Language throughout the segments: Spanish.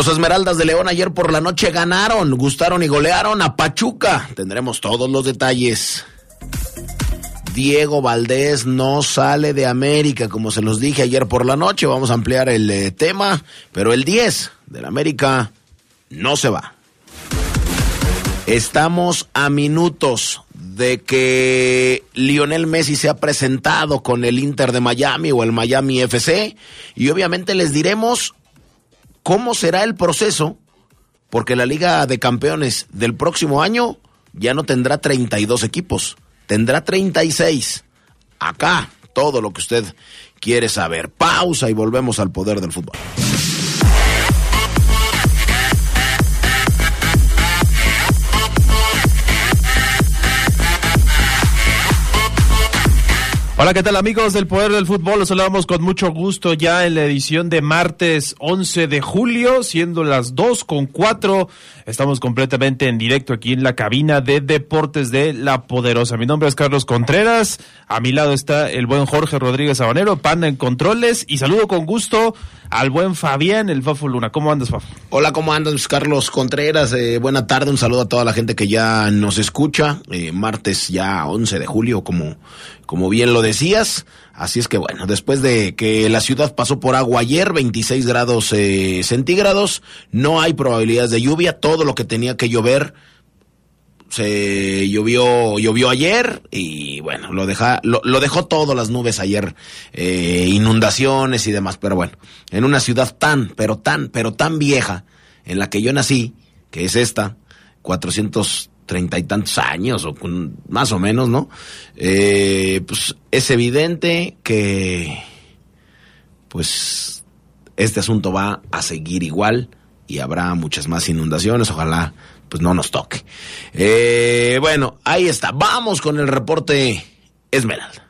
Los Esmeraldas de León ayer por la noche ganaron, gustaron y golearon a Pachuca. Tendremos todos los detalles. Diego Valdés no sale de América, como se los dije ayer por la noche. Vamos a ampliar el eh, tema, pero el 10 del América no se va. Estamos a minutos de que Lionel Messi se ha presentado con el Inter de Miami o el Miami FC y obviamente les diremos cómo será el proceso, porque la Liga de Campeones del próximo año ya no tendrá 32 equipos, tendrá 36. Acá, todo lo que usted quiere saber. Pausa y volvemos al poder del fútbol. Hola, ¿qué tal amigos del Poder del Fútbol? Los saludamos con mucho gusto ya en la edición de martes 11 de julio, siendo las 2 con 4. Estamos completamente en directo aquí en la cabina de Deportes de La Poderosa. Mi nombre es Carlos Contreras, a mi lado está el buen Jorge Rodríguez Sabanero, Panda en Controles, y saludo con gusto al buen Fabián, el Fafo Luna. ¿Cómo andas, Fafo? Hola, ¿cómo andas, Carlos Contreras? Eh, buena tarde, un saludo a toda la gente que ya nos escucha. Eh, martes ya 11 de julio, como, como bien lo decías. Así es que bueno, después de que la ciudad pasó por agua ayer, 26 grados eh, centígrados, no hay probabilidades de lluvia. Todo lo que tenía que llover se llovió llovió ayer y bueno lo deja lo, dejó todo las nubes ayer eh, inundaciones y demás pero bueno en una ciudad tan pero tan pero tan vieja en la que yo nací que es esta 430 y tantos años o con- más o menos no Eh, pues es evidente que pues este asunto va a seguir igual y habrá muchas más inundaciones. Ojalá pues no nos toque. Eh, bueno, ahí está. Vamos con el reporte Esmeralda.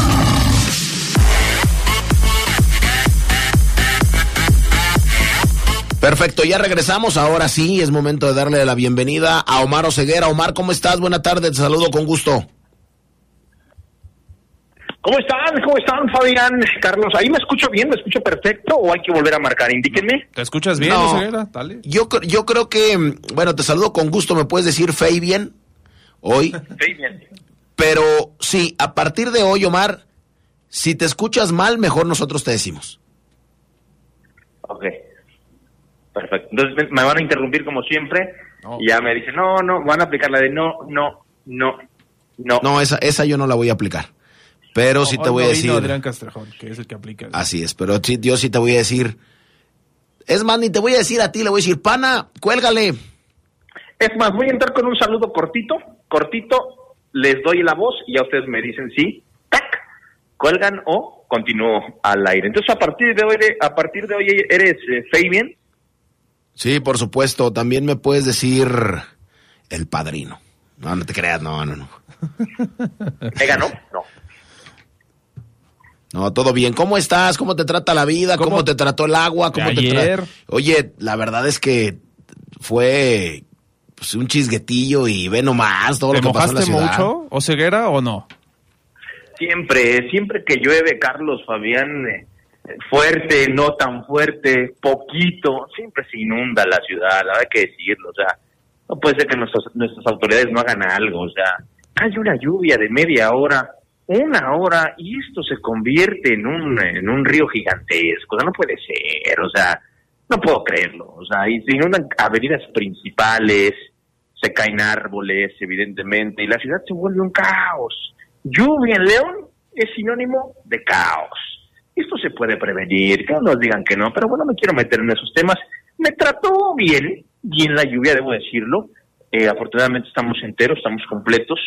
Perfecto, ya regresamos. Ahora sí, es momento de darle la bienvenida a Omar Oseguera. Omar, ¿cómo estás? Buena tarde, te saludo con gusto. ¿Cómo están? ¿Cómo están, Fabián? Carlos, ¿ahí me escucho bien? ¿Me escucho perfecto o hay que volver a marcar? Indíquenme. ¿Te escuchas bien, No. Oseguera? Dale. Yo, yo creo que, bueno, te saludo con gusto. ¿Me puedes decir Fabian hoy? Sí, bien. Pero sí, a partir de hoy, Omar, si te escuchas mal, mejor nosotros te decimos. Ok. Perfecto. Entonces me- van a interrumpir como siempre No. y ya me dicen, no, no, van a aplicar la de no, no, no, no. No, esa, esa yo no la voy a aplicar. Pero sí te voy a no vino decir. Adrián Castrejón, que es el que aplica. Así es, pero sí, yo sí te voy a decir. Es más, ni te voy a decir a ti, le voy a decir, pana, cuélgale. Es más, voy a entrar con un saludo cortito, cortito, les doy la voz y ya ustedes me dicen sí, tac, cuelgan o continúo al aire. Entonces a partir de hoy, a partir de hoy eres eh, Fabián. Sí, por supuesto, también me puedes decir el padrino. No, no te creas, no, no, no. ¿Me ganó? No. No, todo bien. ¿Cómo estás? ¿Cómo te trata la vida? ¿Cómo, ¿Cómo? te trató el agua? ¿Cómo te Ayer. tra- Oye, la verdad es que fue pues, un chisguetillo y ve nomás todo ¿Te lo que pasó en la mojaste ciudad. mucho, Oseguera, o no? Siempre, siempre que llueve, Carlos Fabián, eh, fuerte, no tan fuerte, poquito, siempre se inunda la ciudad, la hay que decirlo, o sea, no puede ser que nuestras, nuestras autoridades no hagan algo, o sea, hay una lluvia de media hora, una hora, y esto se convierte en un, en un río gigantesco, o sea, no puede ser, o sea, no puedo creerlo. O sea, y se inundan avenidas principales, se caen árboles, evidentemente, y la ciudad se vuelve un caos. Lluvia en León es sinónimo de caos. Esto se puede prevenir, que no nos digan que no, pero bueno, me quiero meter en esos temas. Me trató bien, bien la lluvia, debo decirlo. Eh, afortunadamente estamos enteros, estamos completos.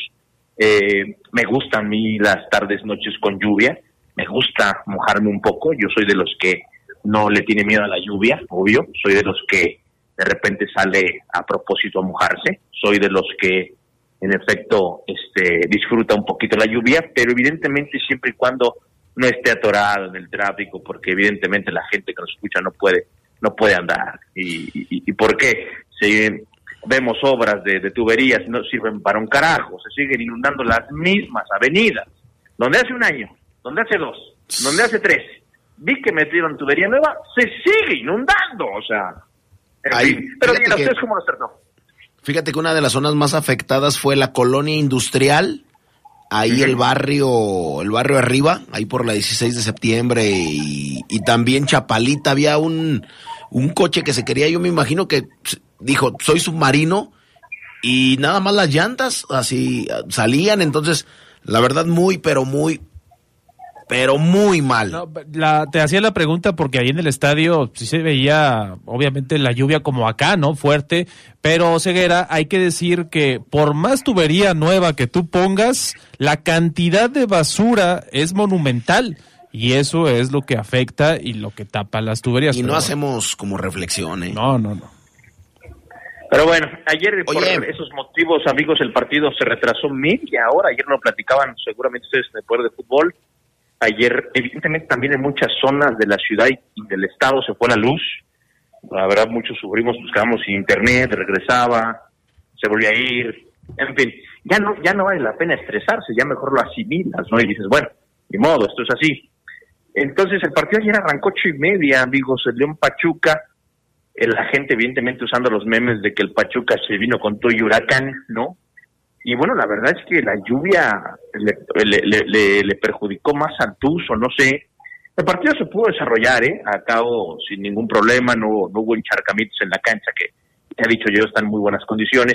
Eh, me gustan a mí las tardes, noches con lluvia. Me gusta mojarme un poco. Yo soy de los que no le tiene miedo a la lluvia, obvio. Soy de los que de repente sale a propósito a mojarse. Soy de los que, en efecto, este, disfruta un poquito la lluvia, pero evidentemente siempre y cuando no esté atorado en el tráfico, porque evidentemente la gente que nos escucha no puede, no puede andar. ¿Y, y, por qué? Si vemos obras de, de tuberías no sirven para un carajo, se siguen inundando las mismas avenidas, donde hace un año, donde hace dos, donde hace tres, vi que metieron tubería nueva, se sigue inundando, o sea, pero mira, ¿ustedes cómo lo trató? Fíjate que una de las zonas más afectadas fue la colonia industrial, ahí el barrio, el barrio arriba, ahí por la 16 de septiembre y, y también Chapalita. Había un, un coche que se quería, yo me imagino que dijo, soy submarino y nada más las llantas así salían, entonces la verdad muy, pero muy, pero muy mal. la, te hacía la pregunta porque ahí en el estadio sí se veía, obviamente, la lluvia como acá, ¿no? Fuerte, pero Ceguera, hay que decir que por más tubería nueva que tú pongas, la cantidad de basura es monumental. Y eso es lo que afecta y lo que tapa las tuberías. Y no hacemos como reflexión, ¿eh? No, no, no. Pero bueno, ayer por esos motivos, amigos, el partido se retrasó media hora. Ayer no platicaban seguramente ustedes en el poder de fútbol. Ayer, evidentemente, también en muchas zonas de la ciudad y del estado se fue la luz. La verdad, muchos sufrimos, buscábamos internet, regresaba, se volvía a ir. En fin, ya no, ya no vale la pena estresarse, ya mejor lo asimilas, ¿no? Y dices, bueno, ni modo, esto es así. Entonces, el partido ayer arrancó ocho y media, amigos, el León Pachuca. La gente, evidentemente, usando los memes de que el Pachuca se vino con todo y huracán, ¿no? Y bueno, la verdad es que la lluvia le, le, perjudicó más al Tuzo, no sé. El partido se pudo desarrollar, ¿eh? A sin ningún problema, no, hubo encharcamientos en la cancha, que te ha dicho yo, están en muy buenas condiciones.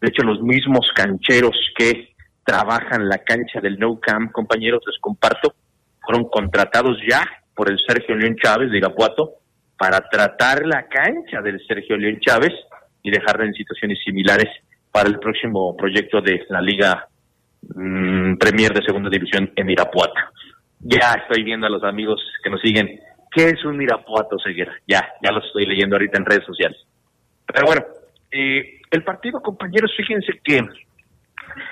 De hecho, los mismos cancheros que trabajan la cancha del No Camp, compañeros, les comparto, fueron contratados ya por el Sergio León Chávez de Irapuato para tratar la cancha del Sergio León Chávez y dejarla en situaciones similares para el próximo proyecto de la Liga mm, Premier de Segunda División en Irapuato. Ya estoy viendo a los amigos que nos siguen. ¿Qué es un Irapuato, Seguera? Ya, ya lo estoy leyendo ahorita en redes sociales. Pero bueno, eh, el partido, compañeros, fíjense que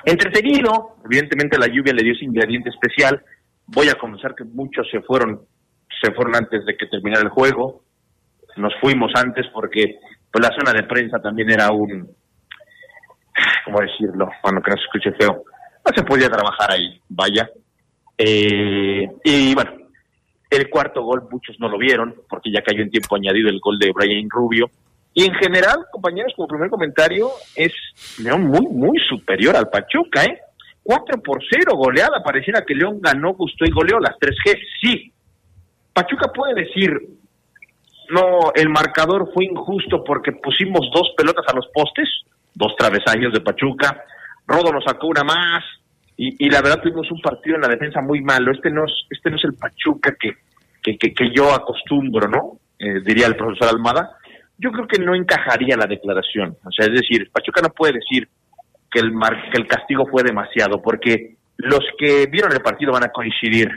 entretenido, evidentemente la lluvia le dio ese ingrediente especial. Voy a comenzar que muchos se fueron, se fueron antes de que terminara el juego. Nos fuimos antes porque pues la zona de prensa también era un, ¿cómo decirlo? Bueno, que no se escuche feo. No se podía trabajar ahí, vaya. Eh, y bueno, el cuarto gol muchos no lo vieron porque ya cayó en tiempo añadido el gol de Brian Rubio. Y en general, compañeros, como primer comentario, es León muy, muy superior al Pachuca, ¿eh? 4 por 0, goleada. Pareciera que León ganó, gustó y goleó las 3G. Sí. Pachuca puede decir, no, el marcador fue injusto porque pusimos dos pelotas a los postes dos travesaños de Pachuca. Rodo nos sacó una más y, la verdad tuvimos un partido en la defensa muy malo. Este no es, este no es el Pachuca que, que, que, yo acostumbro, ¿no? Eh, diría el profesor Almada. Yo creo que no encajaría la declaración. O sea, es decir, Pachuca no puede decir que el, que el castigo fue demasiado, porque los que vieron el partido van a coincidir.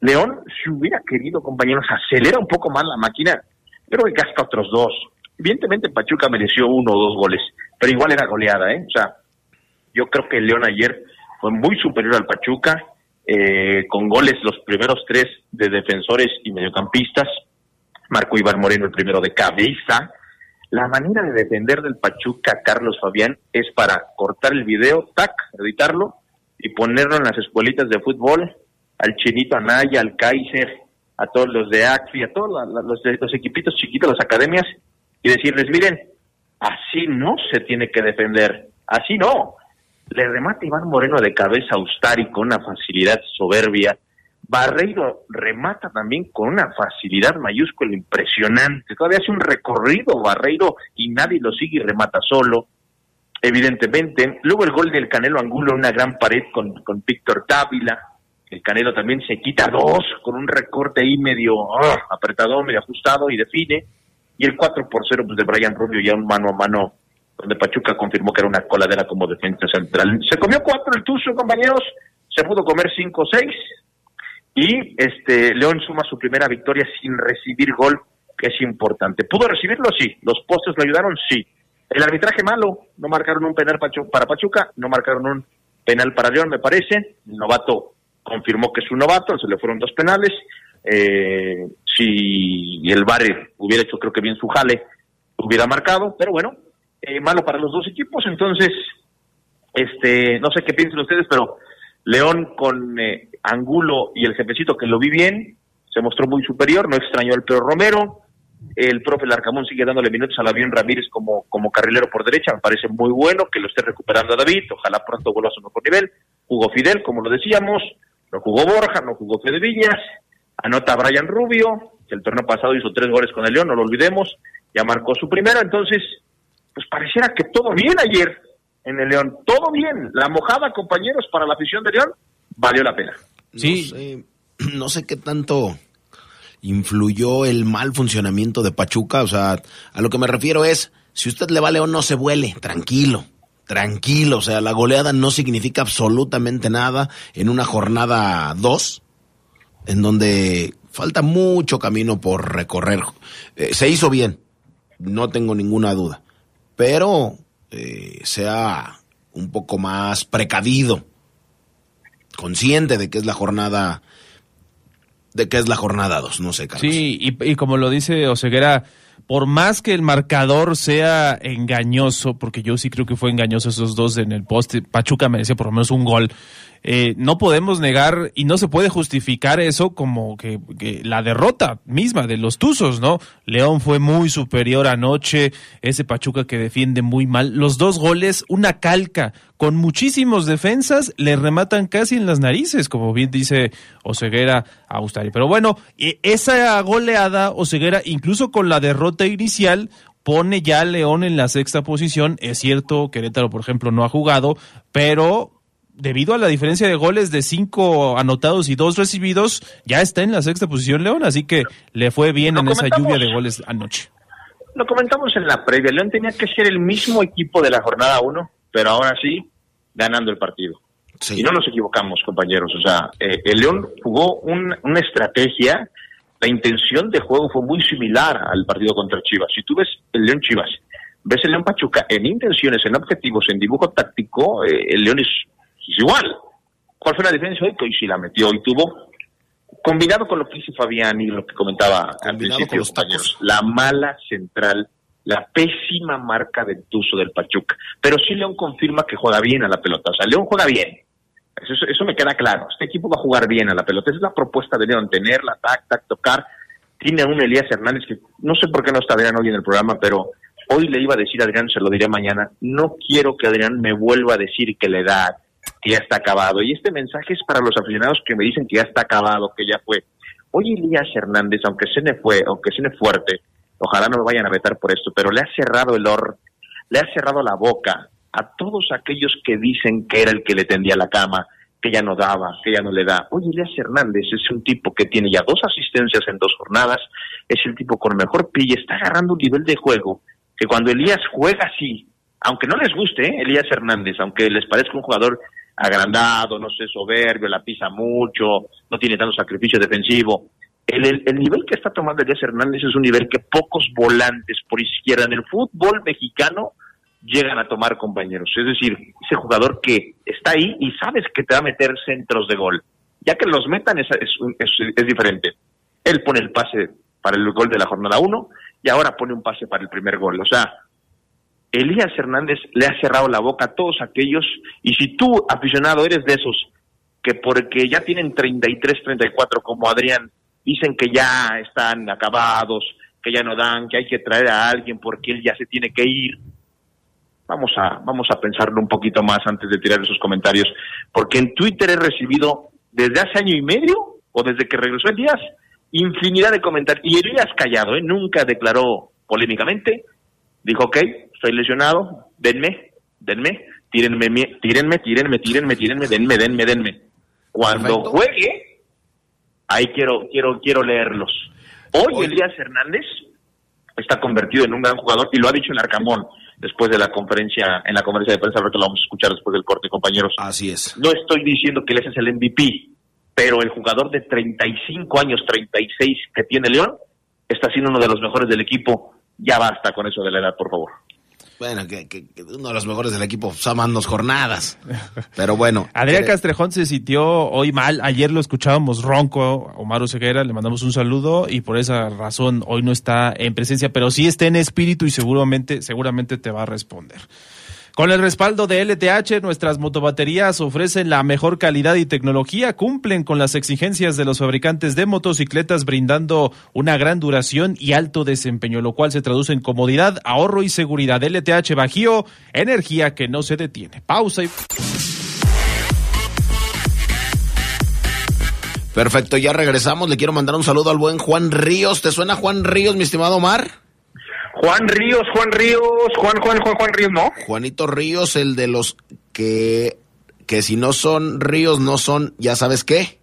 León, si hubiera querido, compañeros, acelera un poco más la máquina, pero que gasta otros dos. Evidentemente Pachuca mereció uno o dos goles, pero igual era goleada, ¿eh? O sea, yo creo que el León ayer fue muy superior al Pachuca, eh, con goles los primeros tres de defensores y mediocampistas, Marco Iván Moreno el primero de cabeza. La manera de defender del Pachuca, Carlos Fabián, es para cortar el video, tac, editarlo y ponerlo en las escuelitas de fútbol, al Chinito Anaya, al Kaiser, a todos los de AXI, a todos los, los equipitos chiquitos, las academias, y decirles, miren, Así no se tiene que defender. Así no. Le remata Iván Moreno de cabeza Ustari con una facilidad soberbia. Barreiro remata también con una facilidad mayúscula impresionante. Todavía hace un recorrido Barreiro y nadie lo sigue y remata solo, evidentemente. Luego el gol del Canelo Angulo, una gran pared con, con Víctor Dávila. El Canelo también se quita dos con un recorte ahí medio ah, apretado, medio ajustado y define. Y el 4 por 0 pues, de Brian Rubio ya un mano a mano donde Pachuca confirmó que era una coladera como defensa central. Se comió cuatro el Tuzo, compañeros, se pudo comer cinco o seis, y este León suma su primera victoria sin recibir gol, que es importante. ¿Pudo recibirlo? Sí. ¿Los postes lo ayudaron? Sí. El arbitraje malo, no marcaron un penal para Pachuca, no marcaron un penal para León, me parece. El novato confirmó que es un novato, se le fueron dos penales. Eh, si el Bare hubiera hecho, creo que bien su jale, hubiera marcado, pero bueno, eh, malo para los dos equipos. Entonces, este, no sé qué piensan ustedes, pero León con eh, Angulo y el jefecito que lo vi bien, se mostró muy superior, no extrañó al Pedro Romero. El profe Larcamón sigue dándole minutos a David Ramírez como, como carrilero por derecha, me parece muy bueno que lo esté recuperando a David, ojalá pronto vuelva a su mejor nivel. Jugó Fidel, como lo decíamos, no jugó Borja, no jugó Fede Villas, anota Brian Rubio, que el torneo pasado hizo tres goles con el León, no lo olvidemos, ya marcó su primero, entonces, pues pareciera que todo bien ayer en el León, todo bien. La mojada, compañeros, para la afición de León, valió la pena. Sí. No sé, qué tanto influyó el mal funcionamiento de Pachuca. O sea, a lo que me refiero es, si usted le va a León, no se vuele, tranquilo. Tranquilo, o sea, la goleada no significa absolutamente nada en una jornada 2, en donde falta mucho camino por recorrer. Eh, se hizo bien, no tengo ninguna duda, pero eh, sea un poco más precavido consciente de que es la jornada de que es la jornada 2, no sé, Carlos. Sí, y, y como lo dice Oseguera, por más que el marcador sea engañoso, porque yo sí creo que fue engañoso esos dos en el poste, Pachuca merecía por lo menos un gol. Eh, no podemos negar y no se puede justificar eso como que, la derrota misma de los Tuzos, ¿no? León fue muy superior anoche, ese Pachuca que defiende muy mal. Los dos goles, una calca, con muchísimos defensas, le rematan casi en las narices, como bien dice Oseguera a Ustari. Pero bueno, esa goleada, Oseguera, incluso con la derrota inicial, pone ya a León en la sexta posición. Es cierto, Querétaro, por ejemplo, no ha jugado, pero debido a la diferencia de goles de cinco anotados y dos recibidos, ya está en la sexta posición León, así que le fue bien en esa lluvia de goles anoche. Lo comentamos en la previa, León tenía que ser el mismo equipo de la jornada uno, pero ahora sí, ganando el partido. Y no nos equivocamos, compañeros, o sea, eh, el León jugó una estrategia, la intención de juego fue muy similar al partido contra Chivas. Si tú ves el León Chivas, ves el León Pachuca en intenciones, en objetivos, en dibujo táctico, eh, el León es es igual. ¿Cuál fue la diferencia hoy? Que hoy sí la metió y tuvo, combinado con lo que hizo Fabián y lo que comentaba al principio, la mala central, la pésima marca de tuzo del Pachuca. Pero sí León confirma que juega bien a la pelota. O sea, León juega bien. Eso, me queda claro. Este equipo va a jugar bien a la pelota. Esa es la propuesta de León, tenerla, tac, tac, tocar. Tiene a un Elías Hernández que no sé por qué no está Adrián hoy en el programa, pero hoy le iba a decir Adrián, se lo diré mañana, no quiero que Adrián me vuelva a decir que le da que ya está acabado. Y este mensaje es para los aficionados que me dicen que ya está acabado, que ya fue. Hoy Elías Hernández, aunque se ne fue, aunque se ne fuerte, ojalá no me vayan a vetar por esto, pero le ha cerrado el or, le ha cerrado la boca a todos aquellos que dicen que era el que le tendía la cama, que ya no daba, que ya no le da. Oye, Elías Hernández es un tipo que tiene ya dos asistencias en dos jornadas, es el tipo con mejor pilla, está agarrando un nivel de juego que cuando Elías juega así, aunque no les guste, ¿eh? Elías Hernández, aunque les parezca un jugador agrandado, no sé, soberbio, la pisa mucho, no tiene tanto sacrificio defensivo. El, el, nivel que está tomando Elías Hernández es un nivel que pocos volantes por izquierda en el fútbol mexicano llegan a tomar compañeros. Es decir, ese jugador que está ahí y sabes que te va a meter centros de gol. Ya que los metan es, es, es, es diferente. Él pone el pase para el gol de la jornada 1 y ahora pone un pase para el primer gol. O sea, Elías Hernández le ha cerrado la boca a todos aquellos, y si tú, aficionado, eres de esos que porque ya tienen 33, 34 como Adrián, dicen que ya están acabados, que ya no dan, que hay que traer a alguien porque él ya se tiene que ir. Vamos a, vamos a pensarlo un poquito más antes de tirar esos comentarios, porque en Twitter he recibido desde hace año y medio o desde que regresó Elías, infinidad de comentarios. Y Elías callado, ¿eh? nunca declaró polémicamente, dijo, ok, estoy lesionado, denme, denme, tírenme, tírenme, tírenme, tírenme, tírenme, denme, denme, denme. Cuando juegue, ahí quiero, quiero, quiero leerlos. Hoy Elías Hernández está convertido en un gran jugador y lo ha dicho el Arcamón después de la conferencia, en la conferencia de prensa, que lo vamos a escuchar después del corte, compañeros. Así es. No estoy diciendo que él es el MVP, pero el jugador de 35 años, 36 que tiene León, está siendo uno de los mejores del equipo. Ya basta con eso de la edad, por favor. Bueno, que, uno de los mejores del equipo son dos jornadas. Pero bueno. Adrián Castrejón se sintió hoy mal. Ayer lo escuchábamos ronco. Omar Oseguera, le mandamos un saludo y por esa razón hoy no está en presencia, pero sí está en espíritu y seguramente, seguramente te va a responder. Con el respaldo de LTH, nuestras motobaterías ofrecen la mejor calidad y tecnología, cumplen con las exigencias de los fabricantes de motocicletas, brindando una gran duración y alto desempeño, lo cual se traduce en comodidad, ahorro y seguridad. LTH Bajío, energía que no se detiene. Pausa y... Perfecto, ya regresamos. Le quiero mandar un saludo al buen Juan Ríos. ¿Te suena Juan Ríos, mi estimado Omar? Juan Ríos, Juan Ríos, Juan, Juan, Juan, Juan Ríos, ¿no? Juanito Ríos, el de los que, que si no son ríos, no son, ya sabes qué.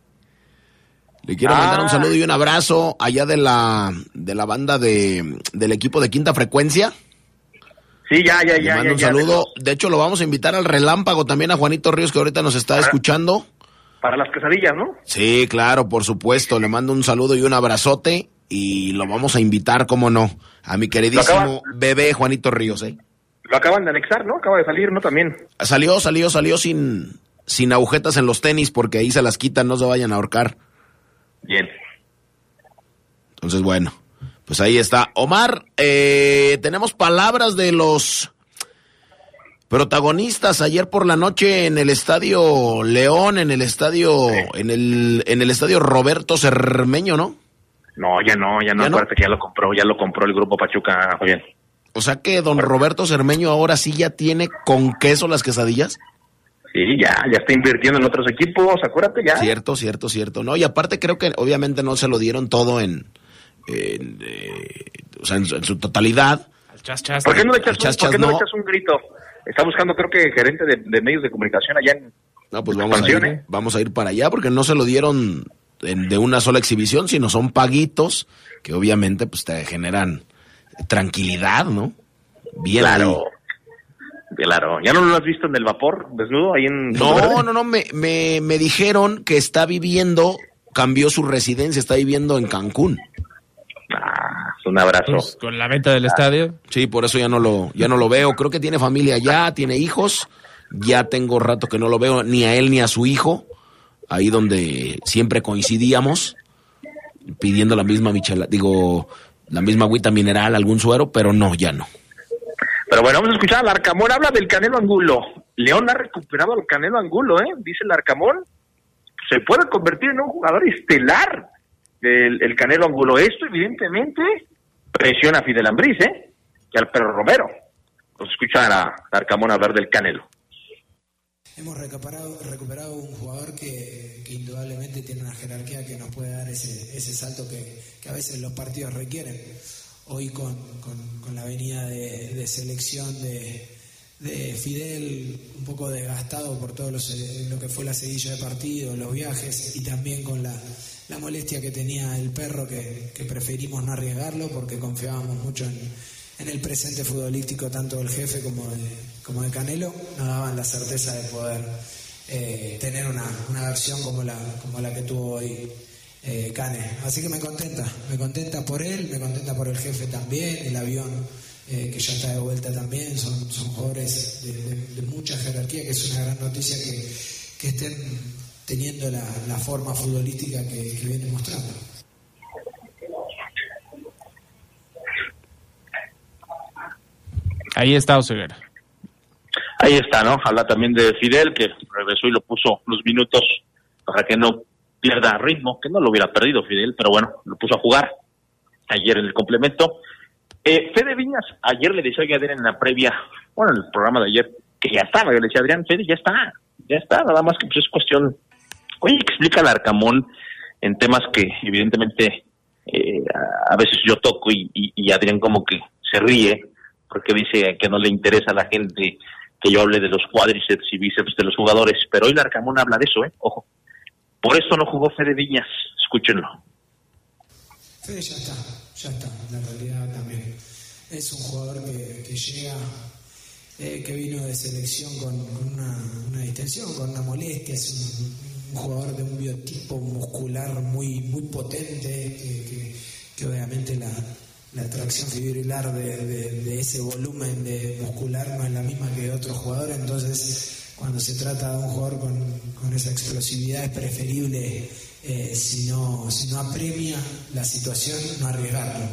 Le quiero mandar un ah. saludo y un abrazo allá de la, de la banda de, del equipo de quinta frecuencia. Sí, ya, ya, ya. Le mando un saludo. De hecho, lo vamos a invitar al relámpago también a Juanito Ríos, que ahorita nos está escuchando. Para las quesadillas, ¿no? Sí, claro, por supuesto. Le mando un saludo y un abrazote y lo vamos a invitar, como no, a mi queridísimo bebé Juanito Ríos, ¿eh? Lo acaban de anexar, ¿no? Acaba de salir, ¿no? También. Salió, salió, salió sin, sin agujetas en los tenis porque ahí se las quitan, no se vayan a ahorcar. Bien. Entonces, bueno, pues ahí está. Omar, eh, tenemos palabras de los protagonistas ayer por la noche en el estadio León, en el estadio, en el, en el estadio Roberto Cermeño, ¿no? No, ya no, ya no, acuérdate que ya lo compró, ya lo compró el grupo Pachuca, bien. O sea que don Roberto Cermeño ahora sí ya tiene con queso las quesadillas. Sí, ya, ya está invirtiendo en otros equipos, acuérdate ya. Cierto, cierto, cierto. No, y aparte creo que obviamente no se lo dieron todo en, eh, o sea, en, su totalidad. ¿Por qué no le echas, un, echas un grito? Está buscando creo que gerente de, medios de comunicación allá en... No, pues vamos a, ir, vamos a ir para allá porque no se lo dieron de una sola exhibición, sino son paguitos que obviamente pues te generan tranquilidad, ¿no? Bien claro. Claro, ¿ya no lo has visto en el vapor desnudo ahí en... No, no, no, me, me, me dijeron que está viviendo, cambió su residencia, está viviendo en Cancún. Ah, un abrazo. Pues, con la venta del estadio. Sí, por eso ya no lo, ya no lo veo. Creo que tiene familia ya, tiene hijos. Ya tengo rato que no lo veo ni a él ni a su hijo ahí donde siempre coincidíamos, pidiendo la misma michela, digo, la misma agüita mineral, algún suero, pero no, ya no. Pero bueno, vamos a escuchar al Arcamón, habla del Canelo Angulo. León ha recuperado al Canelo Angulo, ¿eh? Dice el Arcamón, se puede convertir en un jugador estelar el, el Canelo Angulo. Esto, evidentemente, presiona a Fidel Ambriz, ¿eh? Y al Perro Romero. Vamos a escuchar a Arcamón hablar del Canelo. Hemos recuperado, recuperado un jugador que, indudablemente tiene una jerarquía que nos puede dar ese, salto que, a veces los partidos requieren. Hoy con, la venida de, selección de, de, Fidel, un poco desgastado por todo lo que fue la seguilla de partido, los viajes y también con la, molestia que tenía el perro que, que preferimos no arriesgarlo porque confiábamos mucho en en el presente futbolístico, tanto del jefe como de, como de Canelo, nos daban la certeza de poder eh, tener una, una, versión como la, como la que tuvo hoy eh, Cane. Así que me contenta, me contenta por él, me contenta por el jefe también, el avión eh, que ya está de vuelta también, son, son jugadores de, mucha jerarquía, que es una gran noticia que, que estén teniendo la, la forma futbolística que, que vienen mostrando. Ahí está Oseguera. Ahí está, ¿no? Habla también de Fidel, que regresó y lo puso los minutos para que no pierda ritmo, que no lo hubiera perdido Fidel, pero bueno, lo puso a jugar ayer en el complemento. Eh, Fede Viñas, ayer le decía a Adrián en la previa, bueno, en el programa de ayer, que ya estaba, yo le decía Adrián, Fede, ya está, ya está, nada más que pues es cuestión, oye, explica al Arcamón en temas que evidentemente eh, a veces yo toco y, y, Adrián como que se ríe porque dice que no le interesa a la gente que yo hable de los cuádriceps y bíceps de los jugadores, pero hoy Larcamón habla de eso, ¿eh? Ojo. Por eso no jugó Fede Viñas, escúchenlo. Fede ya está, ya está, la realidad también. Es un jugador que, que llega, eh, que vino de selección con, una, una, distensión, con una molestia, es un, jugador de un biotipo muscular muy, muy potente, que, que obviamente la, la atracción fibrilar de, ese volumen de muscular no es la misma que de otro jugador, entonces cuando se trata de un jugador con, esa explosividad es preferible, eh, si, no, si no apremia la situación, no arriesgarlo.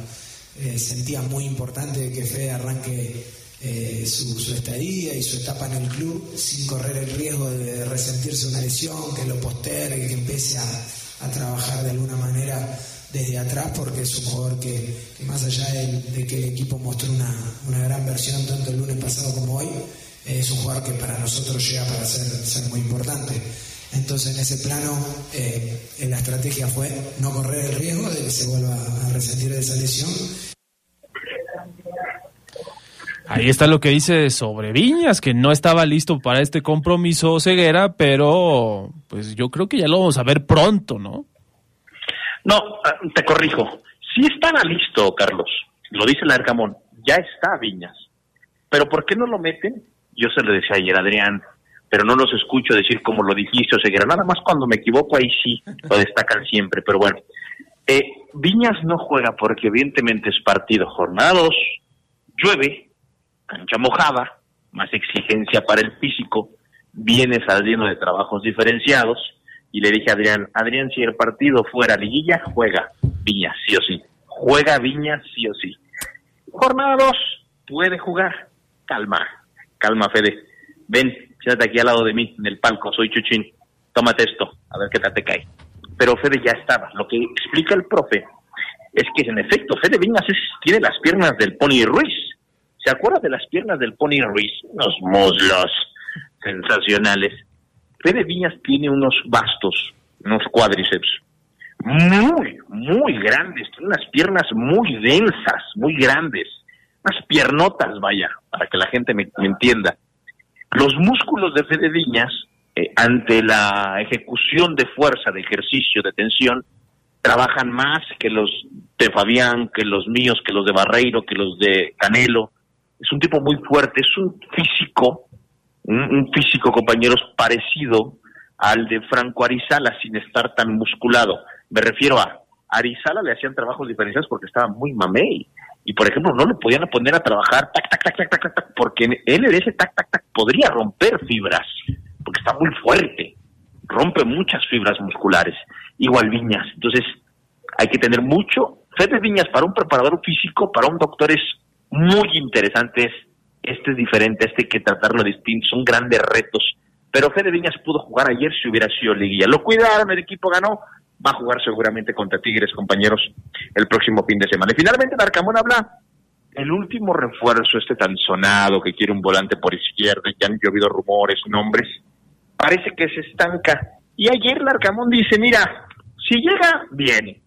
Eh, sentía muy importante que Fede arranque eh, su, estadía y su etapa en el club sin correr el riesgo de resentirse una lesión, que lo postergue, que empiece a, a trabajar de alguna manera desde atrás porque es un jugador que, más allá de, que el equipo mostró una, una, gran versión tanto el lunes pasado como hoy, es un jugador que para nosotros llega para ser, ser muy importante. Entonces en ese plano eh, la estrategia fue no correr el riesgo de que se vuelva a resentir de esa lesión. Ahí está lo que dice sobre Viñas, que no estaba listo para este compromiso ceguera, pero pues yo creo que ya lo vamos a ver pronto, ¿no? No, ah, te corrijo. Sí estaba listo, Carlos. Lo dice el Arcamón. Ya está Viñas. Pero ¿por qué no lo meten? Yo se lo decía ayer, Adrián, pero no los escucho decir como lo dijiste o Seguera. Nada más cuando me equivoco, ahí sí lo destacan siempre. Pero bueno, eh, Viñas no juega porque evidentemente es partido jornados, llueve, cancha mojada, más exigencia para el físico, viene saliendo de trabajos diferenciados y le dije a Adrián, Adrián, si el partido fuera liguilla, juega Viña, sí o sí. Juega Viña, sí o sí. Jornada 2, puede jugar. Calma, calma, Fede. Ven, siéntate aquí al lado de mí, en el palco, soy Chuchín. Tómate esto, a ver qué tal te cae. Pero Fede ya estaba. Lo que explica el profe es que, en efecto, Fede Viñas tiene las piernas del Pony Ruiz. ¿Se acuerda de las piernas del Pony Ruiz? Unos muslos sensacionales. Fede Viñas tiene unos bastos, unos cuádriceps muy, muy grandes, tiene unas piernas muy densas, muy grandes, unas piernotas, vaya, para que la gente me, entienda. Los músculos de Fede Viñas, eh, ante la ejecución de fuerza, de ejercicio, de tensión, trabajan más que los de Fabián, que los míos, que los de Barreiro, que los de Canelo. Es un tipo muy fuerte, es un físico un, físico, compañeros, parecido al de Franco Arizala, sin estar tan musculado. Me refiero a Arizala le hacían trabajos diferenciados porque estaba muy mamey. Y, por ejemplo, no lo podían poner a trabajar tac, tac, tac, tac, tac, tac, porque él en ese tac, tac, tac podría romper fibras, porque está muy fuerte, rompe muchas fibras musculares, igual Viñas. Entonces, hay que tener mucho. Fede Viñas para un preparador físico, para un doctor es muy interesante, este es diferente, este hay que tratarlo distinto, son grandes retos. Pero Fede Viñas pudo jugar ayer si hubiera sido liguilla. Lo cuidaron, el equipo ganó, va a jugar seguramente contra Tigres, compañeros, el próximo fin de semana. Y finalmente Darcamón habla el último refuerzo, este tan sonado que quiere un volante por izquierda, ya han llovido rumores, nombres, parece que se estanca. Y ayer Larcamón dice, mira, si llega, bien.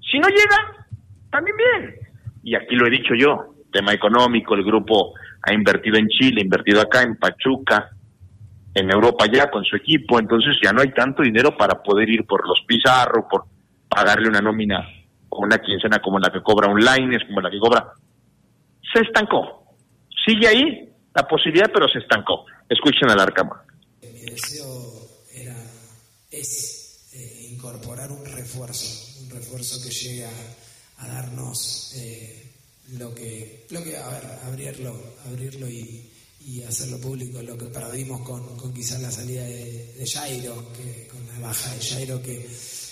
Si no llega, también bien. Y aquí lo he dicho yo, tema económico, el grupo ha invertido en Chile, ha invertido acá en Pachuca, en Europa ya con su equipo, entonces ya no hay tanto dinero para poder ir por los Pizarro, por pagarle una nómina o una quincena como la que cobra un Lines, como la que cobra. Se estancó. Sigue ahí la posibilidad, pero se estancó. Escuchen al Arcama. Mi deseo era, es eh, incorporar un refuerzo, un refuerzo que llegue a, darnos eh, lo que, lo que a ver, abrirlo, abrirlo y, y hacerlo público, lo que perdimos con, con quizás la salida de, de, Jairo, que, con la baja de Jairo, que,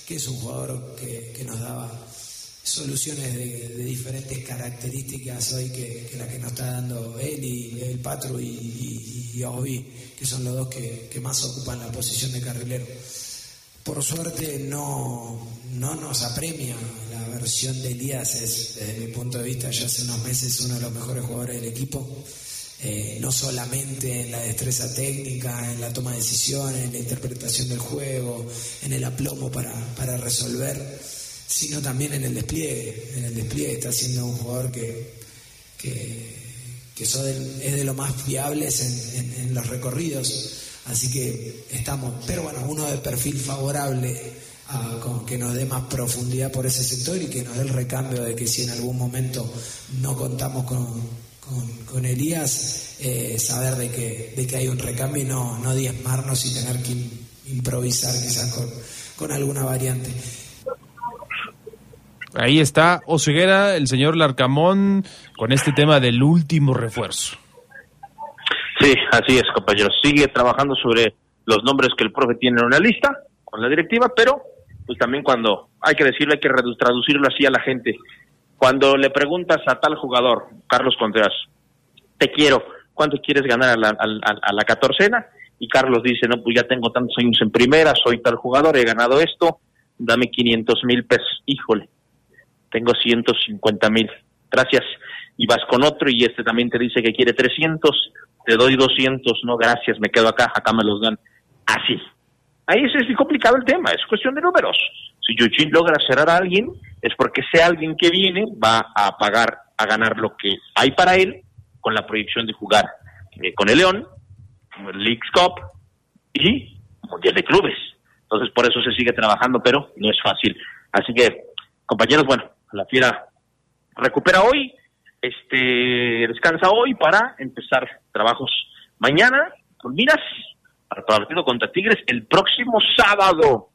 que es un jugador que, que nos daba soluciones de, diferentes características hoy que, que, la que nos está dando él y el Patro y, y, y Obi, que son los dos que, que más ocupan la posición de carrilero. Por suerte no, no nos apremia la versión de Elías, es desde mi punto de vista ya hace unos meses uno de los mejores jugadores del equipo. eh, no solamente en la destreza técnica, en la toma de decisiones, en la interpretación del juego, en el aplomo para, para resolver, sino también en el despliegue. En el despliegue está siendo un jugador que, que, es de los más fiables en, en, los recorridos. Así que estamos, pero bueno, uno de perfil favorable a, que nos dé más profundidad por ese sector y que nos dé el recambio de que si en algún momento no contamos con, con, Elías, eh, saber de que, de que hay un recambio y no, no diezmarnos y tener que improvisar quizás con, con alguna variante. Ahí está Oseguera, el señor Larcamón, con este tema del último refuerzo. Sí, así es, compañeros. Sigue trabajando sobre los nombres que el profe tiene en una lista con la directiva, pero pues también cuando hay que decirlo, hay que traducirlo así a la gente. Cuando le preguntas a tal jugador, Carlos Contreras, te quiero, ¿cuánto quieres ganar a la, a, la catorcena? Y Carlos dice, no, pues ya tengo tantos años en primera, soy tal jugador, he ganado esto, dame 500 mil pesos. Híjole, tengo 150 mil, gracias. Y vas con otro y este también te dice que quiere 300, te doy 200, no, gracias, me quedo acá, acá me los dan. Así. Ahí es, es complicado el tema, es cuestión de números. Si Yuchin logra cerrar a alguien, es porque ese alguien que viene va a pagar, a ganar lo que hay para él con la proyección de jugar eh, con el León, el League Cup y Mundial de Clubes. Entonces, por eso se sigue trabajando, pero no es fácil. Así que, compañeros, bueno, la fiera recupera hoy, este descansa hoy para empezar trabajos mañana con miras para partido contra Tigres el próximo sábado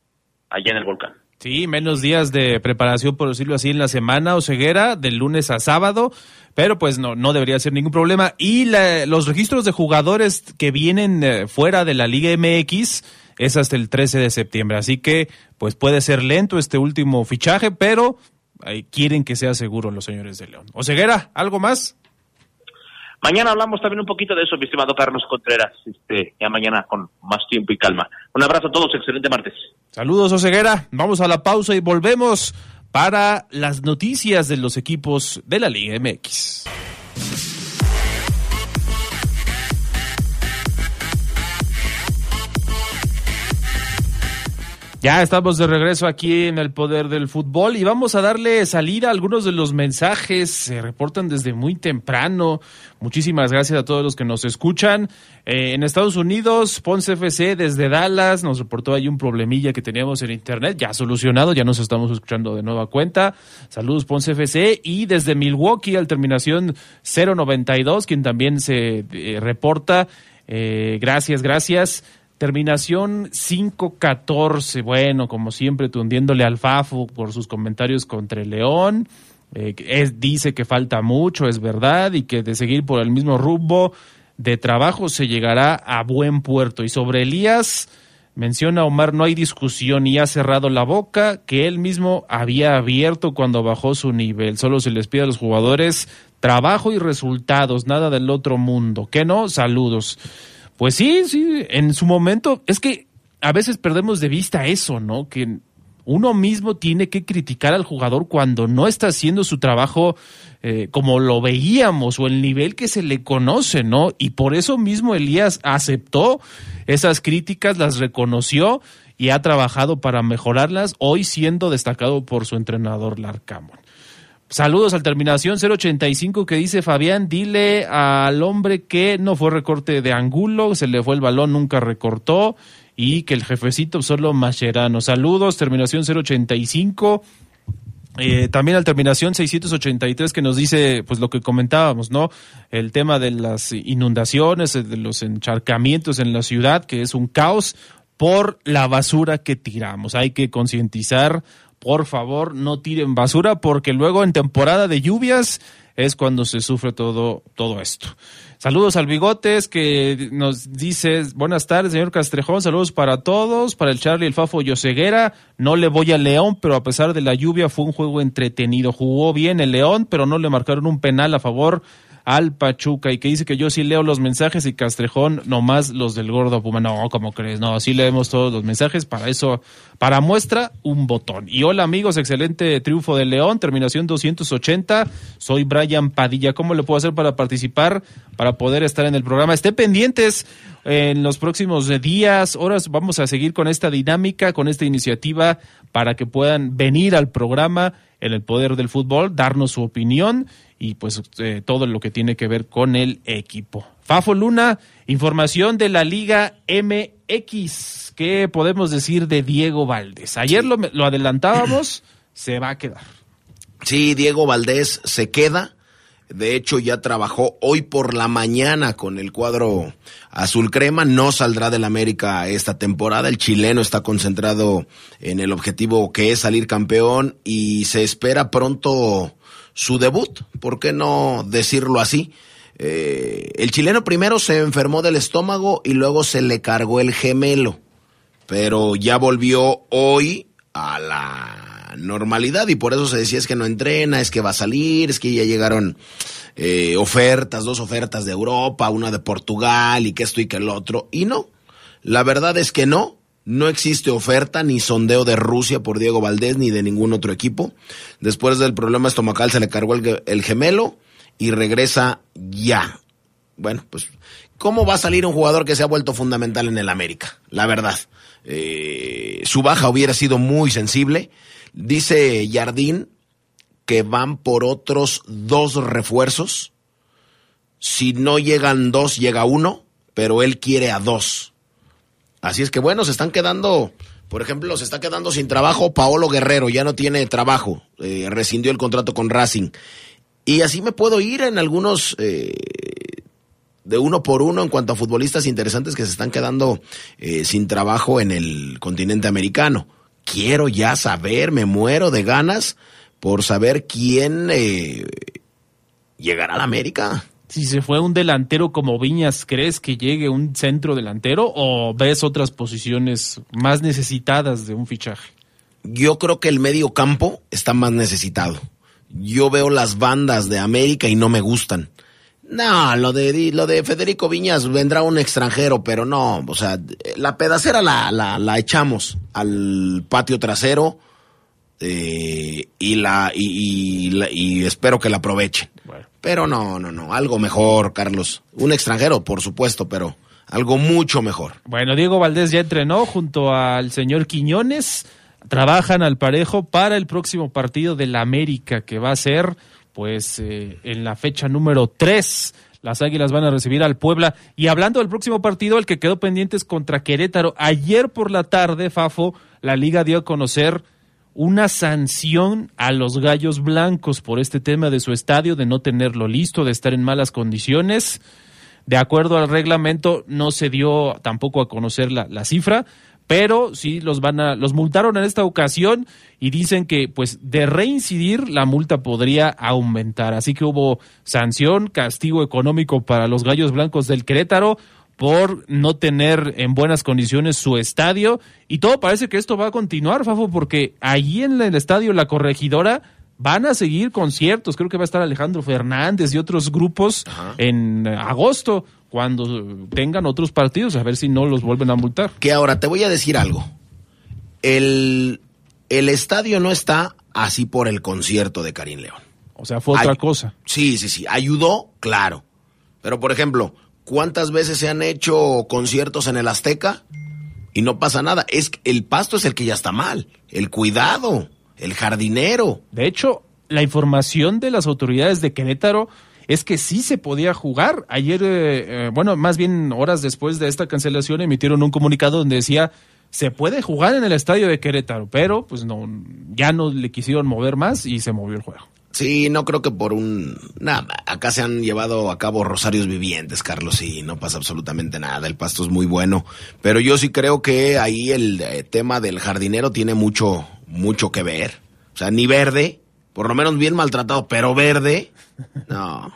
allá en el volcán. Sí, menos días de preparación, por decirlo así, en la semana o ceguera, del lunes a sábado, pero pues no, no debería ser ningún problema. Y los registros de jugadores que vienen eh, fuera de la Liga MX es hasta el 13 de septiembre, así que pues puede ser lento este último fichaje, pero quieren que sea seguro los señores de León. O ceguera, ¿algo más? Mañana hablamos también un poquito de eso, mi estimado Carlos Contreras, este, ya mañana con más tiempo y calma. Un abrazo a todos, excelente martes. Saludos, Oseguera. Vamos a la pausa y volvemos para las noticias de los equipos de la Liga MX. Ya estamos de regreso aquí en el poder del fútbol y vamos a darle salida a algunos de los mensajes. Se reportan desde muy temprano. Muchísimas gracias a todos los que nos escuchan. Eh, en Estados Unidos, Ponce FC desde Dallas nos reportó ahí un problemilla que teníamos en internet. Ya solucionado, ya nos estamos escuchando de nueva cuenta. Saludos Ponce FC. Y desde Milwaukee, al terminación 092, quien también se eh, reporta. Eh, gracias, gracias. Terminación 5-14. Bueno, como siempre, tundiéndole al Fafo por sus comentarios contra el León. Eh, dice que falta mucho, es verdad, y que de seguir por el mismo rumbo de trabajo se llegará a buen puerto. Y sobre Elías, menciona Omar, no hay discusión y ha cerrado la boca que él mismo había abierto cuando bajó su nivel. Solo se les pide a los jugadores trabajo y resultados, nada del otro mundo. ¿Qué no? Saludos. Pues sí, sí, en su momento, es que a veces perdemos de vista eso, ¿no? Que uno mismo tiene que criticar al jugador cuando no está haciendo su trabajo eh, como lo veíamos o el nivel que se le conoce, ¿no? Y por eso mismo Elías aceptó esas críticas, las reconoció y ha trabajado para mejorarlas, hoy siendo destacado por su entrenador Larcamón. Saludos al terminación 085 que dice Fabián, dile al hombre que no fue recorte de Angulo, se le fue el balón, nunca recortó y que el jefecito solo Mascherano. Saludos, terminación 085. Eh, también al terminación 683 que nos dice pues lo que comentábamos, ¿no? El tema de las inundaciones, de los encharcamientos en la ciudad, que es un caos por la basura que tiramos. Hay que concientizar por favor no tiren basura porque luego en temporada de lluvias es cuando se sufre todo, todo esto. Saludos al Bigotes que nos dice, buenas tardes, señor Castrejón, saludos para todos, para el Charlie, el Fafo y Oseguera. No le voy a León, pero a pesar de la lluvia fue un juego entretenido. Jugó bien el León, pero no le marcaron un penal a favor al Pachuca y que dice que yo sí leo los mensajes y Castrejón nomás los del gordo Puma. No, como crees? No, sí leemos todos los mensajes. Para eso, para muestra, un botón. Y hola amigos, excelente triunfo de León, terminación 280. Soy Brian Padilla. ¿Cómo le puedo hacer para participar, para poder estar en el programa? Estén pendientes en los próximos días, horas. Vamos a seguir con esta dinámica, con esta iniciativa para que puedan venir al programa en el poder del fútbol, darnos su opinión y pues eh, todo lo que tiene que ver con el equipo. Fafo Luna, información de la Liga MX. ¿Qué podemos decir de Diego Valdés? Ayer lo, lo adelantábamos, se va a quedar. Sí, Diego Valdés se queda. De hecho, ya trabajó hoy por la mañana con el cuadro azul crema. No saldrá del América esta temporada. El chileno está concentrado en el objetivo que es salir campeón y se espera pronto su debut. ¿Por qué no decirlo así? Eh, el chileno primero se enfermó del estómago y luego se le cargó el gemelo. Pero ya volvió hoy a la normalidad y por eso se decía es que no entrena, es que va a salir, es que ya llegaron eh, ofertas, dos ofertas de Europa, una de Portugal y que esto y que el otro. Y no, la verdad es que no. No existe oferta ni sondeo de Rusia por Diego Valdés ni de ningún otro equipo. Después del problema estomacal se le cargó el, el gemelo y regresa ya. Bueno, pues, ¿cómo va a salir un jugador que se ha vuelto fundamental en el América? La verdad. Eh, su baja hubiera sido muy sensible. Dice Jardín que van por otros dos refuerzos. Si no llegan dos, llega uno, pero él quiere a dos. Así es que bueno, se están quedando, por ejemplo, se está quedando sin trabajo Paolo Guerrero, ya no tiene trabajo, eh, rescindió el contrato con Racing. Y así me puedo ir en algunos eh, de uno por uno en cuanto a futbolistas interesantes que se están quedando eh, sin trabajo en el continente americano. Quiero ya saber, me muero de ganas por saber quién llegará a la América. Si se fue un delantero como Viñas, ¿crees que llegue un centro delantero o ves otras posiciones más necesitadas de un fichaje? Yo creo que el medio campo está más necesitado. Yo veo las bandas de América y no me gustan. No, lo de, lo de Federico Viñas vendrá un extranjero, pero no, o sea, la pedacera la, la, echamos al patio trasero eh, y, la, y, y, y, espero que la aprovechen. Pero no, no, no, algo mejor, Carlos. Un extranjero, por supuesto, pero algo mucho mejor. Bueno, Diego Valdés ya entrenó junto al señor Quiñones. Trabajan al parejo para el próximo partido de la América, que va a ser pues eh, en la fecha número 3 las Águilas van a recibir al Puebla. Y hablando del próximo partido, el que quedó pendiente es contra Querétaro. Ayer por la tarde, Fafo, la liga dio a conocer una sanción a los Gallos Blancos por este tema de su estadio, de no tenerlo listo, de estar en malas condiciones. De acuerdo al reglamento, no se dio tampoco a conocer la, la cifra, pero sí los van a los multaron en esta ocasión y dicen que pues de reincidir la multa podría aumentar, así que hubo sanción, castigo económico para los Gallos Blancos del Querétaro por no tener en buenas condiciones su estadio y todo parece que esto va a continuar, Fafo, porque allí en el estadio La Corregidora van a seguir conciertos, creo que va a estar Alejandro Fernández y otros grupos Ajá. en agosto cuando tengan otros partidos, a ver si no los vuelven a multar. Que ahora te voy a decir algo. El, el estadio no está así por el concierto de Karim León. O sea, fue otra cosa. Sí, sí, sí. Ayudó, claro. Pero, por ejemplo, ¿cuántas veces se han hecho conciertos en el Azteca? Y no pasa nada. Es el pasto es el que ya está mal. El cuidado, el jardinero. De hecho, la información de las autoridades de Querétaro es que sí se podía jugar. Ayer, eh, eh, bueno, más bien horas después de esta cancelación, emitieron un comunicado donde decía se puede jugar en el estadio de Querétaro, pero pues no, ya no le quisieron mover más y se movió el juego. Sí, no creo que por un... Nada, acá se han llevado a cabo rosarios vivientes, Carlos, y no pasa absolutamente nada. El pasto es muy bueno, pero yo sí creo que ahí el eh, tema del jardinero tiene mucho, mucho que ver. O sea, ni verde, por lo menos bien maltratado, pero verde, no.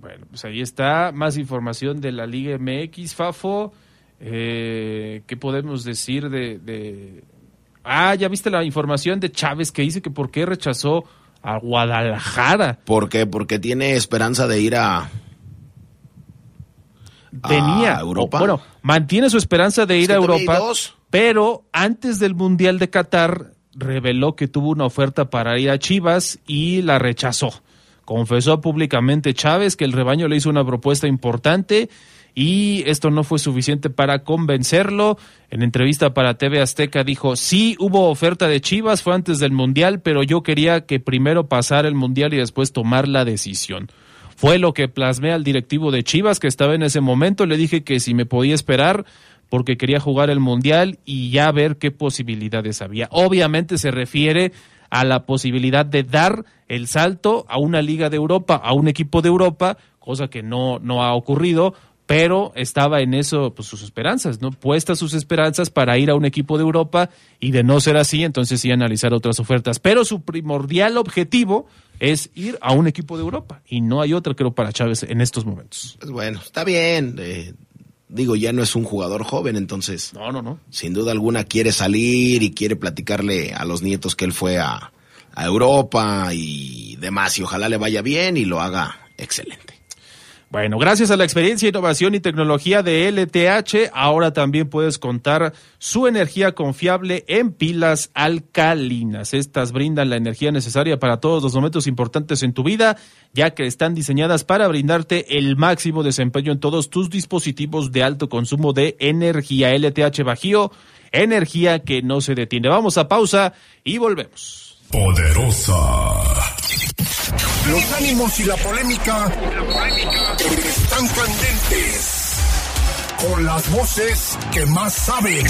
Bueno, pues ahí está, más información de la Liga MX, Fafo. Eh, ¿Qué podemos decir de, de, Ah, ya viste la información de Chávez que dice que por qué rechazó a Guadalajara. ¿Por qué? Porque tiene esperanza de ir a, Venía, a Europa. o- bueno, mantiene su esperanza de ir a Europa, pero antes del Mundial de Qatar reveló que tuvo una oferta para ir a Chivas y la rechazó. Confesó públicamente Chávez que el rebaño le hizo una propuesta importante y esto no fue suficiente para convencerlo. En entrevista para TV Azteca dijo, sí hubo oferta de Chivas, fue antes del Mundial, pero yo quería que primero pasara el Mundial y después tomar la decisión. Fue lo que plasmé al directivo de Chivas que estaba en ese momento. Le dije que si me podía esperar porque quería jugar el Mundial y ya ver qué posibilidades había. Obviamente se refiere a la posibilidad de dar el salto a una liga de Europa, a un equipo de Europa, cosa que no, no ha ocurrido, pero estaba en eso pues, sus esperanzas, ¿no? Puestas sus esperanzas para ir a un equipo de Europa y de no ser así, entonces sí analizar otras ofertas. Pero su primordial objetivo es ir a un equipo de Europa y no hay otra, creo, para Chávez en estos momentos. Pues bueno, está bien. eh, digo, ya no es un jugador joven, entonces No, no, no. sin duda alguna quiere salir y quiere platicarle a los nietos que él fue a, a Europa y demás. Y ojalá le vaya bien y lo haga excelente. Bueno, gracias a la experiencia, innovación y tecnología de LTH, ahora también puedes contar su energía confiable en pilas alcalinas. Estas brindan la energía necesaria para todos los momentos importantes en tu vida, ya que están diseñadas para brindarte el máximo desempeño en todos tus dispositivos de alto consumo de energía. LTH Bajío, energía que no se detiene. Vamos a pausa y volvemos. Poderosa. Los ánimos y la polémica están candentes. Con las voces que más saben.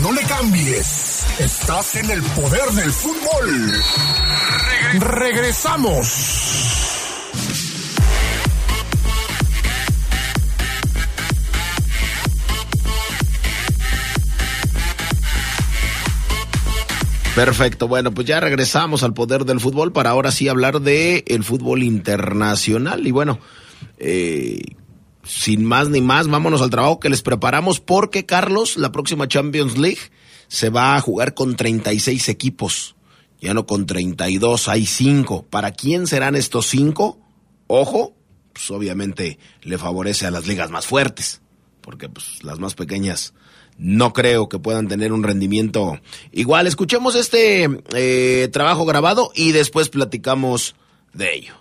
No le cambies. Estás en el poder del fútbol. Regresamos. Perfecto, bueno, pues ya regresamos al poder del fútbol para ahora sí hablar de el fútbol internacional. Y bueno, eh, sin más ni más, vámonos al trabajo que les preparamos porque, Carlos, la próxima Champions League se va a jugar con 36 equipos, ya no con 32, hay 5. ¿Para quién serán estos 5? Ojo, pues obviamente le favorece a las ligas más fuertes, porque pues las más pequeñas no creo que puedan tener un rendimiento igual. Escuchemos este eh, trabajo grabado y después platicamos de ello.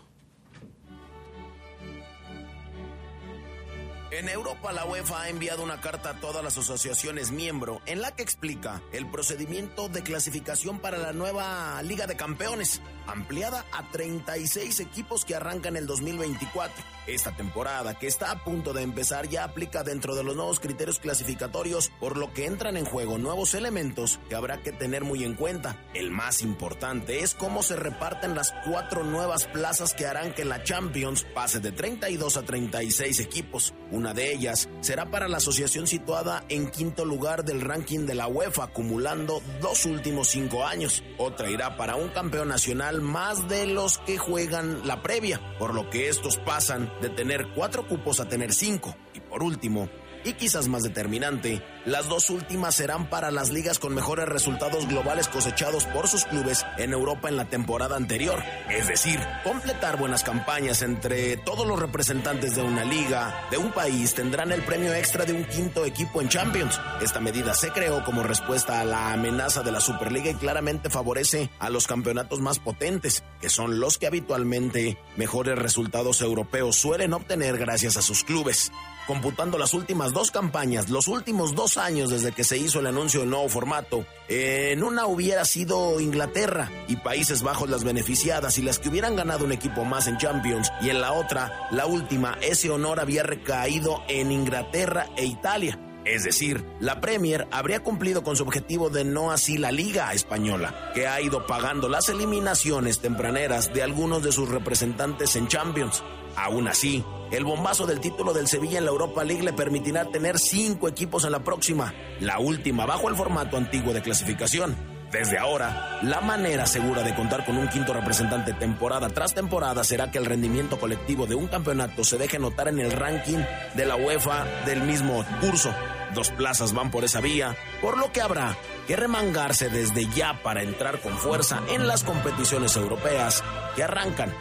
En Europa, la UEFA ha enviado una carta a todas las asociaciones miembro en la que explica el procedimiento de clasificación para la nueva Liga de Campeones, ampliada a 36 equipos que arrancan el 2024. Esta temporada, que está a punto de empezar, ya aplica dentro de los nuevos criterios clasificatorios, por lo que entran en juego nuevos elementos que habrá que tener muy en cuenta. El más importante es cómo se reparten las cuatro nuevas plazas que harán que la Champions pase de 32 a 36 equipos. Una de ellas será para la asociación situada en quinto lugar del ranking de la UEFA, acumulando dos últimos cinco años. Otra irá para un campeón nacional más de los que juegan la previa, por lo que estos pasan de tener cuatro cupos a tener cinco. Y por último, y quizás más determinante, las dos últimas serán para las ligas con mejores resultados globales cosechados por sus clubes en Europa en la temporada anterior. Es decir, completar buenas campañas entre todos los representantes de una liga, de un país, tendrán el premio extra de un quinto equipo en Champions. Esta medida se creó como respuesta a la amenaza de la Superliga y claramente favorece a los campeonatos más potentes, que son los que habitualmente mejores resultados europeos suelen obtener gracias a sus clubes computando las últimas dos campañas, los últimos dos años desde que se hizo el anuncio del nuevo formato. En una hubiera sido Inglaterra y Países Bajos las beneficiadas y las que hubieran ganado un equipo más en Champions y en la otra, la última, ese honor había recaído en Inglaterra e Italia. Es decir, la Premier habría cumplido con su objetivo de no así la Liga Española, que ha ido pagando las eliminaciones tempraneras de algunos de sus representantes en Champions. Aún así, el bombazo del título del Sevilla en la Europa League le permitirá tener cinco equipos en la próxima, la última bajo el formato antiguo de clasificación. Desde ahora, la manera segura de contar con un quinto representante temporada tras temporada será que el rendimiento colectivo de un campeonato se deje notar en el ranking de la UEFA del mismo curso. Dos plazas van por esa vía, por lo que habrá que remangarse desde ya para entrar con fuerza en las competiciones europeas que arrancan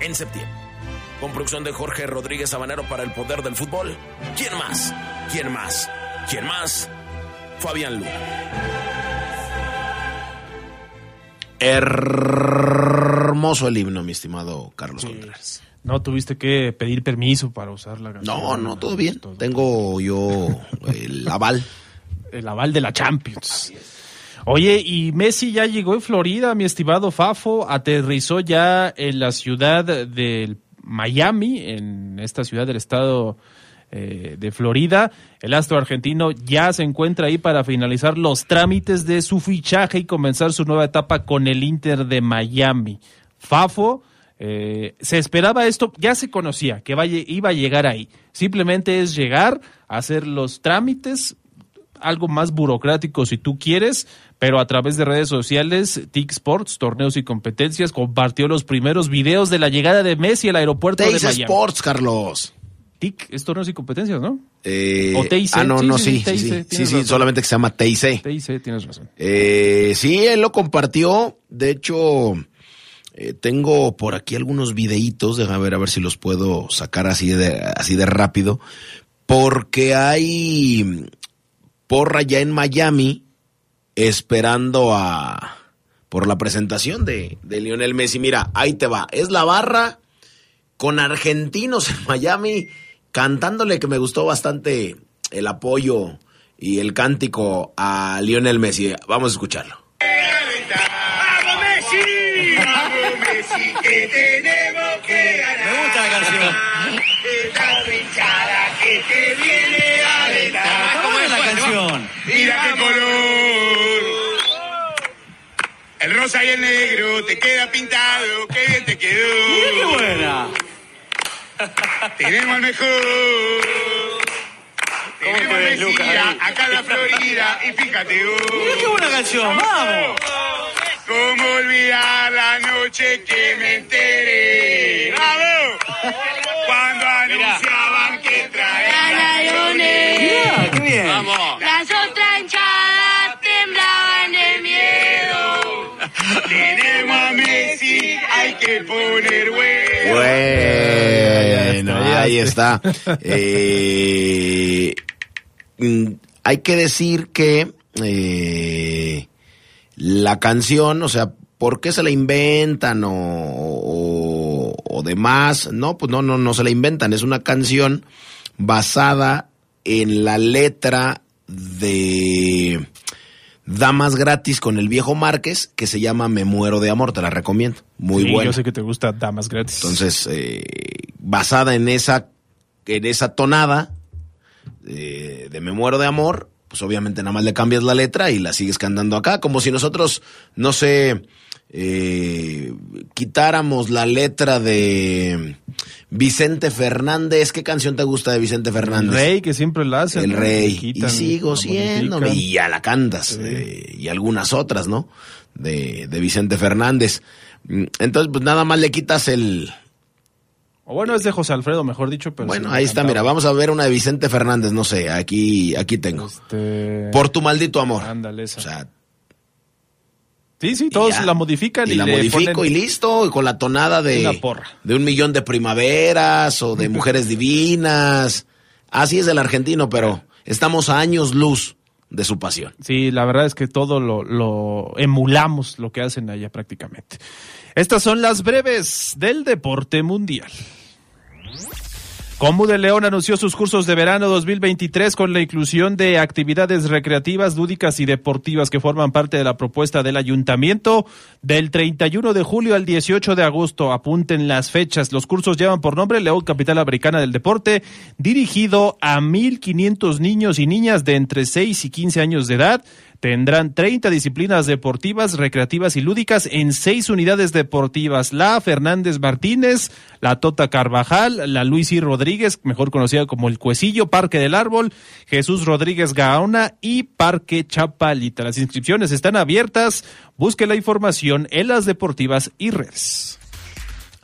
en septiembre. Con producción de Jorge Rodríguez Sabanero para el poder del fútbol. ¿Quién más? ¿Quién más? ¿Quién más? Fabián Luna. Hermoso el himno, mi estimado Carlos Contreras. No tuviste que pedir permiso para usar la canción. No, no, todo bien. Tengo yo el aval. El aval de la Champions. Oye, y Messi ya llegó en Florida, mi estimado Fafo, aterrizó ya en la ciudad de Miami, en esta ciudad del estado eh, de Florida. El astro argentino ya se encuentra ahí para finalizar los trámites de su fichaje y comenzar su nueva etapa con el Inter de Miami. Fafo, eh, se esperaba esto, ya se conocía que iba a llegar ahí. Simplemente es llegar, hacer los trámites, algo más burocrático si tú quieres, pero a través de redes sociales, TIC Sports, torneos y competencias, compartió los primeros videos de la llegada de Messi al aeropuerto de Miami. Sports, Carlos. TIC es torneos y competencias, ¿no? Eh, o TIC. Ah, no, no, sí, sí, sí, sí, sí, solamente que se llama TIC. TIC, tienes razón. Eh, sí, él lo compartió, de hecho... Eh, tengo por aquí algunos videitos, déjame ver a ver si los puedo sacar así de, así de rápido, porque hay porra ya en Miami esperando a por la presentación de, de Lionel Messi. Mira, ahí te va, es la barra con argentinos en Miami cantándole que me gustó bastante el apoyo y el cántico a Lionel Messi. Vamos a escucharlo. Mira qué color. El rosa y el negro te queda pintado, qué bien te quedó. Mira qué buena. Tenemos al mejor. ¿Cómo Tenemos Messi Lucas, acá en la Florida y fíjate vos. Mira qué buena canción, vamos. ¿Cómo olvidar la noche que me enteré? ¡Vamos! Cuando anunciaban que traían Mira, qué bien. Las otras Tenemos a Messi, hay que poner huevo. Bueno, ahí está. Eh, mm, hay que decir que eh, la canción, o sea, ¿por qué se la inventan o, o, o demás? No, pues no, no, no se la inventan. Es una canción basada en la letra de Damas Gratis con el viejo Márquez, que se llama Me Muero de Amor, te la recomiendo. Muy Sí, buena. Yo sé que te gusta Damas Gratis. Entonces, eh, basada en esa, en esa tonada eh, de Me muero de amor, pues obviamente nada más le cambias la letra y la sigues cantando acá, como si nosotros, no sé, eh, quitáramos la letra de Vicente Fernández. ¿Qué canción te gusta de Vicente el Fernández? rey que siempre la hace. El ¿no? rey. Quitan, y sigo siendo. Y ya la cantas. eh, y algunas otras, ¿no? De, de Vicente Fernández. Entonces, pues nada más le quitas el, O bueno, es de José Alfredo, mejor dicho. Pero bueno, sí, ahí está, cantaba. mira, vamos a ver una de Vicente Fernández, no sé, aquí, aquí tengo. Este... Por tu maldito amor. Ándale, esa. O sea, sí, sí, todos ya. la modifican y, y la le modifico ponen- y listo, y con la tonada de, Una porra. de un millón de primaveras o de mujeres divinas. Así es el argentino, pero estamos a años luz de su pasión. Sí, la verdad es que todo lo, lo emulamos lo que hacen allá prácticamente. Estas son las breves del deporte mundial. Comu de León anunció sus cursos de verano 2023 con la inclusión de actividades recreativas, lúdicas y deportivas que forman parte de la propuesta del ayuntamiento del 31 de julio al 18 de agosto. Apunten las fechas. Los cursos llevan por nombre León Capital Americana del Deporte, dirigido a 1.500 niños y niñas de entre 6 y 15 años de edad. Tendrán 30 disciplinas deportivas, recreativas y lúdicas en seis unidades deportivas. La Fernández Martínez, la Tota Carvajal, la Luis I. Rodríguez, mejor conocida como el Cuecillo, Parque del Árbol, Jesús Rodríguez Gaona y Parque Chapalita. Las inscripciones están abiertas. Busque la información en las deportivas y redes.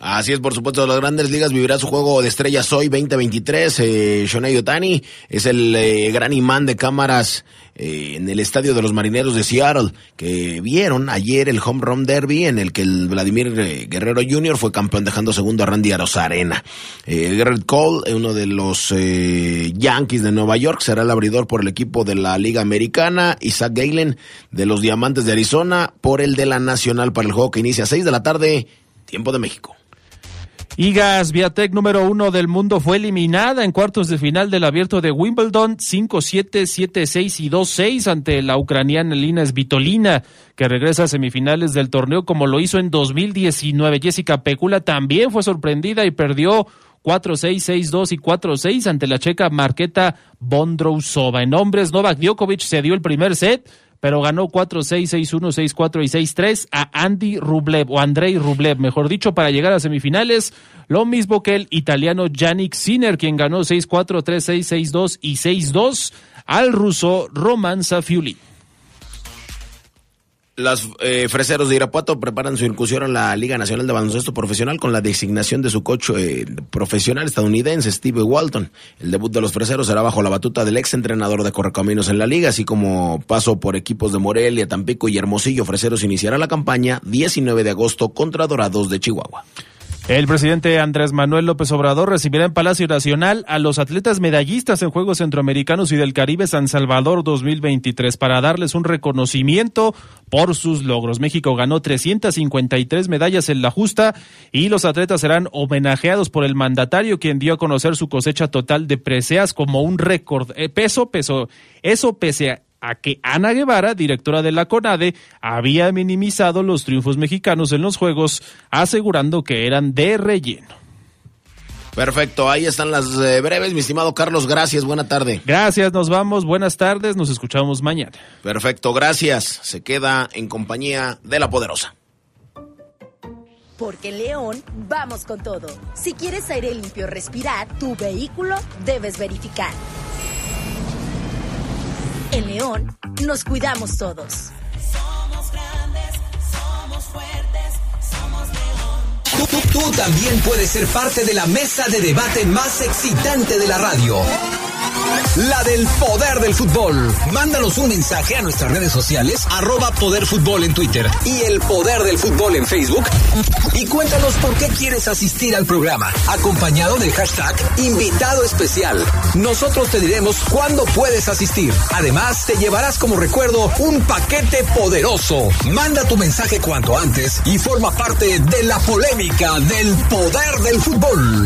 Así es, por supuesto, las grandes ligas vivirá su juego de estrellas hoy 2023. Eh, Shohei Otani es el eh, gran imán de cámaras eh, en el estadio de los marineros de Seattle, que vieron ayer el home run derby en el que el Vladimir eh, Guerrero Jr. fue campeón dejando segundo a Randy Arozarena. Eh, Garrett Cole, uno de los eh, Yankees de Nueva York, será el abridor por el equipo de la Liga Americana. Isaac Galen de los Diamantes de Arizona por el de la Nacional para el juego que inicia a 6 de la tarde, tiempo de México. Igas Viatec número uno del mundo fue eliminada en cuartos de final del abierto de Wimbledon 5-7, 7-6 y 2-6 ante la ucraniana Lina Svitolina que regresa a semifinales del torneo como lo hizo en 2019. Jessica Pecula también fue sorprendida y perdió 4-6, 6-2 y 4-6 ante la checa Marqueta Bondrousova. En hombres, Novak Djokovic se dio el primer set, pero ganó 4-6, 6-1, 6-4 y 6-3 a Andy Rublev, o Andrei Rublev, mejor dicho, para llegar a semifinales. Lo mismo que el italiano Yannick Sinner, quien ganó 6-4, 3-6, 6-2 y 6-2 al ruso Roman Safiuli. Las eh, freseros de Irapuato preparan su incursión en la Liga Nacional de Baloncesto Profesional con la designación de su coach eh, profesional estadounidense, Steve Walton. El debut de los freseros será bajo la batuta del ex entrenador de Correcaminos en la liga, así como paso por equipos de Morelia, Tampico y Hermosillo. Freseros iniciará la campaña 19 de agosto contra Dorados de Chihuahua. El presidente Andrés Manuel López Obrador recibirá en Palacio Nacional a los atletas medallistas en Juegos Centroamericanos y del Caribe San Salvador 2023 para darles un reconocimiento por sus logros. México ganó 353 medallas en la justa y los atletas serán homenajeados por el mandatario quien dio a conocer su cosecha total de preseas como un récord. Eh, peso, peso. Eso pese a a que Ana Guevara, directora de la CONADE, había minimizado los triunfos mexicanos en los Juegos, asegurando que eran de relleno. Perfecto, ahí están las eh, breves, mi estimado Carlos, gracias, buena tarde. Gracias, nos vamos, buenas tardes, nos escuchamos mañana. Perfecto, gracias. Se queda en compañía de la poderosa. Porque en León vamos con todo. Si quieres aire limpio respirar, tu vehículo debes verificar. En León nos cuidamos todos. Somos grandes, somos fuertes, somos León. Tú, también puedes ser parte de la mesa de debate más excitante de la radio. La del poder del fútbol. Mándanos un mensaje a nuestras redes sociales, arroba poder fútbol en Twitter y el poder del fútbol en Facebook. Y cuéntanos por qué quieres asistir al programa, acompañado del hashtag invitado especial. Nosotros te diremos cuándo puedes asistir. Además, te llevarás como recuerdo un paquete poderoso. Manda tu mensaje cuanto antes y forma parte de la polémica del poder del fútbol.